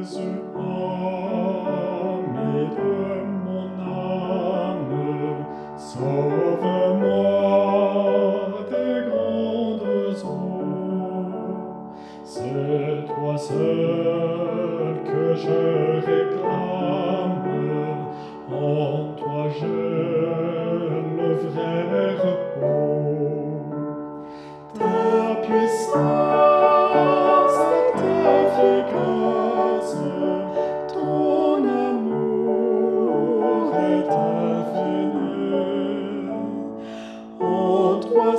Jésus, mon ami de mon âme, sauve-moi tes grandes soins, c'est toi seul que je récupère.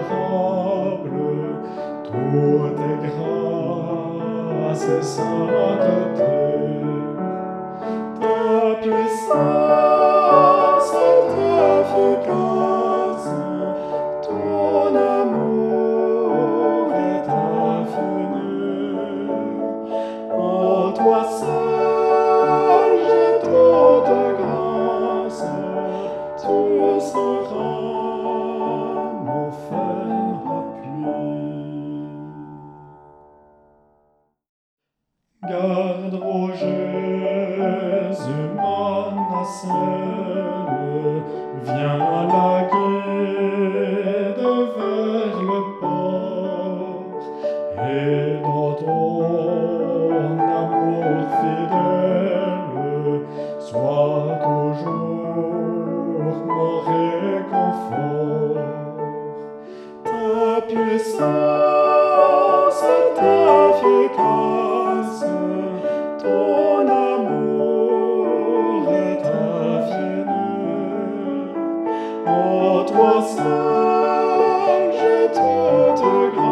adorable, tout est grâce et sainteté. Ta puissance est efficace, ton amour est infini. En toi seul Garde, Jésus, ma viens à la guide vers le port, et dans ton amour fidèle, sois toujours mon réconfort. Ta puissance. What was done, je te, te grâce.